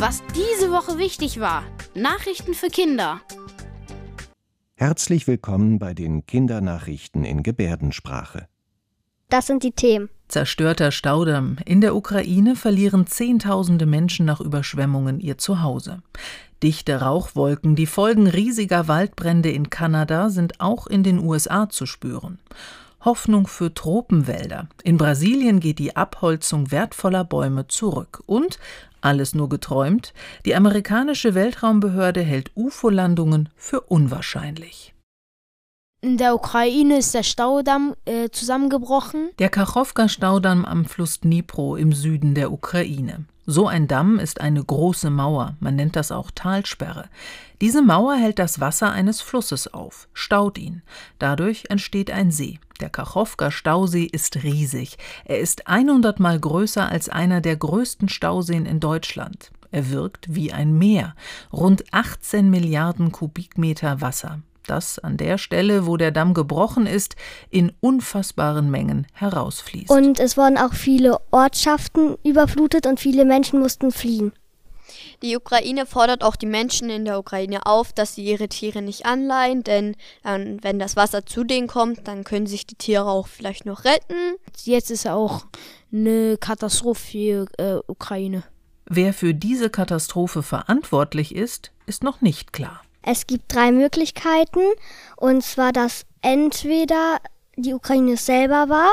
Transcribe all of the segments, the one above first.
Was diese Woche wichtig war. Nachrichten für Kinder. Herzlich willkommen bei den Kindernachrichten in Gebärdensprache. Das sind die Themen. Zerstörter Staudamm. In der Ukraine verlieren Zehntausende Menschen nach Überschwemmungen ihr Zuhause. Dichte Rauchwolken, die Folgen riesiger Waldbrände in Kanada, sind auch in den USA zu spüren. Hoffnung für Tropenwälder. In Brasilien geht die Abholzung wertvoller Bäume zurück. Und, alles nur geträumt, die amerikanische Weltraumbehörde hält UFO-Landungen für unwahrscheinlich. In der Ukraine ist der Staudamm äh, zusammengebrochen. Der Kachowka-Staudamm am Fluss Dnipro im Süden der Ukraine. So ein Damm ist eine große Mauer, man nennt das auch Talsperre. Diese Mauer hält das Wasser eines Flusses auf, staut ihn. Dadurch entsteht ein See. Der Kachowka-Stausee ist riesig. Er ist 100 Mal größer als einer der größten Stauseen in Deutschland. Er wirkt wie ein Meer. Rund 18 Milliarden Kubikmeter Wasser das an der Stelle, wo der Damm gebrochen ist, in unfassbaren Mengen herausfließt. Und es wurden auch viele Ortschaften überflutet und viele Menschen mussten fliehen. Die Ukraine fordert auch die Menschen in der Ukraine auf, dass sie ihre Tiere nicht anleihen, denn äh, wenn das Wasser zu denen kommt, dann können sich die Tiere auch vielleicht noch retten. Jetzt ist auch eine Katastrophe für äh, Ukraine. Wer für diese Katastrophe verantwortlich ist, ist noch nicht klar. Es gibt drei Möglichkeiten, und zwar, dass entweder die Ukraine selber war,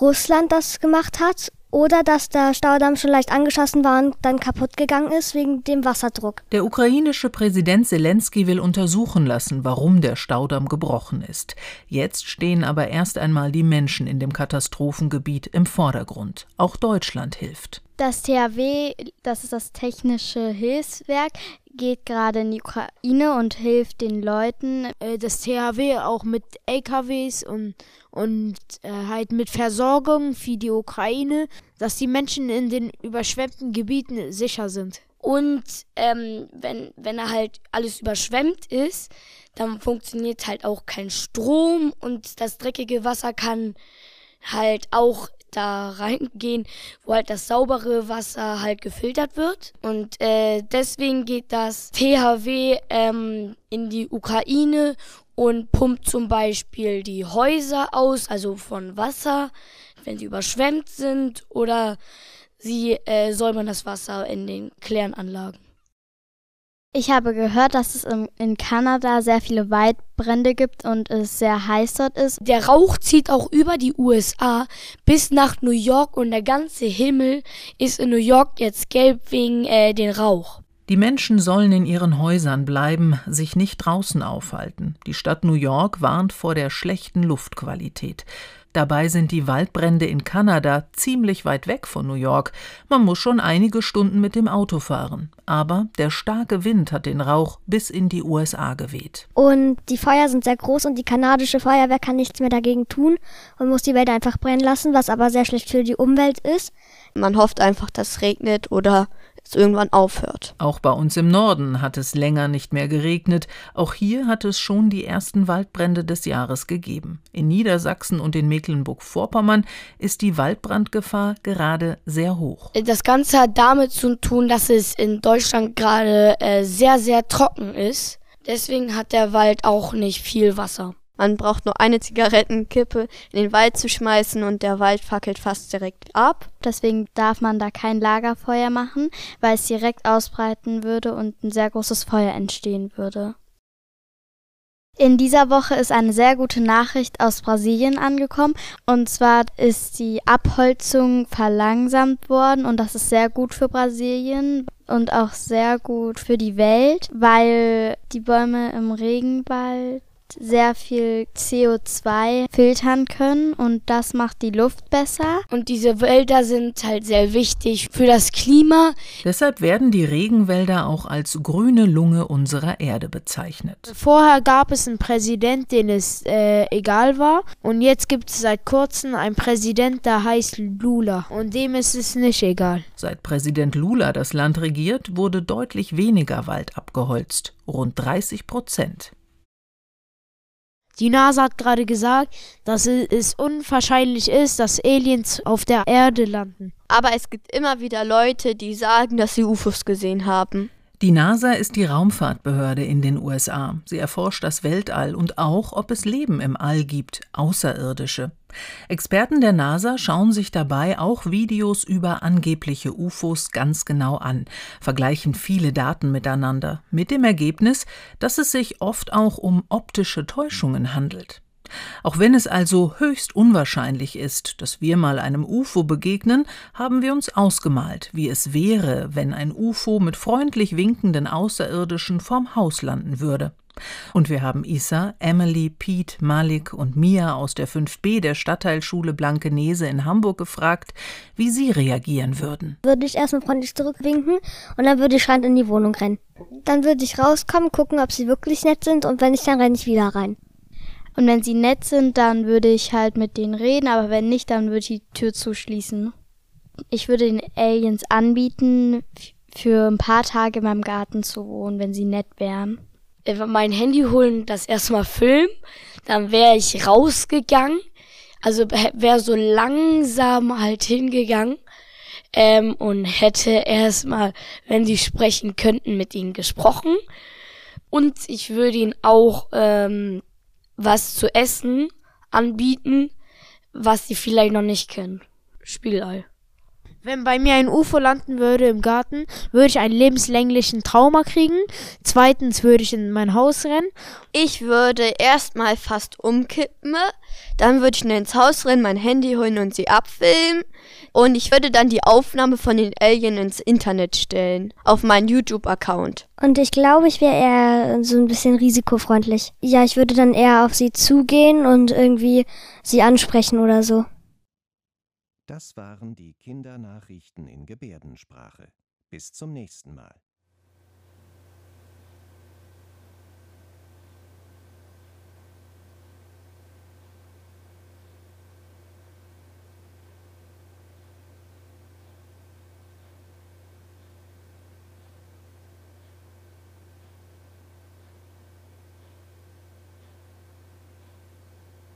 Russland das gemacht hat oder dass der Staudamm schon leicht angeschossen war und dann kaputt gegangen ist wegen dem Wasserdruck. Der ukrainische Präsident Zelensky will untersuchen lassen, warum der Staudamm gebrochen ist. Jetzt stehen aber erst einmal die Menschen in dem Katastrophengebiet im Vordergrund. Auch Deutschland hilft. Das THW, das ist das Technische Hilfswerk, geht gerade in die Ukraine und hilft den Leuten. Äh, das THW auch mit LKWs und, und äh, halt mit Versorgung für die Ukraine, dass die Menschen in den überschwemmten Gebieten sicher sind. Und ähm, wenn, wenn er halt alles überschwemmt ist, dann funktioniert halt auch kein Strom und das dreckige Wasser kann halt auch da reingehen, wo halt das saubere Wasser halt gefiltert wird. Und äh, deswegen geht das THW ähm, in die Ukraine und pumpt zum Beispiel die Häuser aus, also von Wasser, wenn sie überschwemmt sind, oder sie äh, säubern das Wasser in den Kläranlagen. Ich habe gehört, dass es in Kanada sehr viele Waldbrände gibt und es sehr heiß dort ist. Der Rauch zieht auch über die USA bis nach New York und der ganze Himmel ist in New York jetzt gelb wegen äh, den Rauch. Die Menschen sollen in ihren Häusern bleiben, sich nicht draußen aufhalten. Die Stadt New York warnt vor der schlechten Luftqualität. Dabei sind die Waldbrände in Kanada ziemlich weit weg von New York. Man muss schon einige Stunden mit dem Auto fahren. Aber der starke Wind hat den Rauch bis in die USA geweht. Und die Feuer sind sehr groß und die kanadische Feuerwehr kann nichts mehr dagegen tun und muss die Wälder einfach brennen lassen, was aber sehr schlecht für die Umwelt ist. Man hofft einfach, dass es regnet oder es irgendwann aufhört. Auch bei uns im Norden hat es länger nicht mehr geregnet. Auch hier hat es schon die ersten Waldbrände des Jahres gegeben. In Niedersachsen und in Mecklenburg-Vorpommern ist die Waldbrandgefahr gerade sehr hoch. Das Ganze hat damit zu tun, dass es in Deutschland gerade äh, sehr, sehr trocken ist. Deswegen hat der Wald auch nicht viel Wasser. Man braucht nur eine Zigarettenkippe in den Wald zu schmeißen und der Wald fackelt fast direkt ab. Deswegen darf man da kein Lagerfeuer machen, weil es direkt ausbreiten würde und ein sehr großes Feuer entstehen würde. In dieser Woche ist eine sehr gute Nachricht aus Brasilien angekommen. Und zwar ist die Abholzung verlangsamt worden und das ist sehr gut für Brasilien und auch sehr gut für die Welt, weil die Bäume im Regenwald sehr viel CO2 filtern können und das macht die Luft besser. Und diese Wälder sind halt sehr wichtig für das Klima. Deshalb werden die Regenwälder auch als grüne Lunge unserer Erde bezeichnet. Vorher gab es einen Präsident, den es äh, egal war und jetzt gibt es seit kurzem einen Präsident, der heißt Lula und dem ist es nicht egal. Seit Präsident Lula das Land regiert, wurde deutlich weniger Wald abgeholzt, rund 30 Prozent. Die NASA hat gerade gesagt, dass es unwahrscheinlich ist, dass Aliens auf der Erde landen. Aber es gibt immer wieder Leute, die sagen, dass sie UFOs gesehen haben. Die NASA ist die Raumfahrtbehörde in den USA. Sie erforscht das Weltall und auch, ob es Leben im All gibt, Außerirdische. Experten der NASA schauen sich dabei auch Videos über angebliche UFOs ganz genau an, vergleichen viele Daten miteinander, mit dem Ergebnis, dass es sich oft auch um optische Täuschungen handelt. Auch wenn es also höchst unwahrscheinlich ist, dass wir mal einem UFO begegnen, haben wir uns ausgemalt, wie es wäre, wenn ein UFO mit freundlich winkenden Außerirdischen vorm Haus landen würde. Und wir haben Isa, Emily, Pete, Malik und Mia aus der 5b der Stadtteilschule Blankenese in Hamburg gefragt, wie sie reagieren würden. Würde ich erstmal freundlich zurückwinken und dann würde ich schreiend in die Wohnung rennen. Dann würde ich rauskommen, gucken, ob sie wirklich nett sind und wenn nicht, dann renne ich wieder rein. Und wenn sie nett sind, dann würde ich halt mit denen reden, aber wenn nicht, dann würde ich die Tür zuschließen. Ich würde den Aliens anbieten, für ein paar Tage in meinem Garten zu wohnen, wenn sie nett wären. Mein Handy holen, das erstmal filmen, dann wäre ich rausgegangen, also wäre so langsam halt hingegangen ähm, und hätte erstmal, wenn sie sprechen könnten, mit ihnen gesprochen. Und ich würde ihnen auch ähm, was zu essen anbieten, was sie vielleicht noch nicht kennen. Spiegelei. Wenn bei mir ein UFO landen würde im Garten, würde ich einen lebenslänglichen Trauma kriegen. Zweitens würde ich in mein Haus rennen. Ich würde erstmal fast umkippen. Dann würde ich ins Haus rennen, mein Handy holen und sie abfilmen. Und ich würde dann die Aufnahme von den Aliens ins Internet stellen. Auf meinen YouTube-Account. Und ich glaube, ich wäre eher so ein bisschen risikofreundlich. Ja, ich würde dann eher auf sie zugehen und irgendwie sie ansprechen oder so. Das waren die Kindernachrichten in Gebärdensprache. Bis zum nächsten Mal.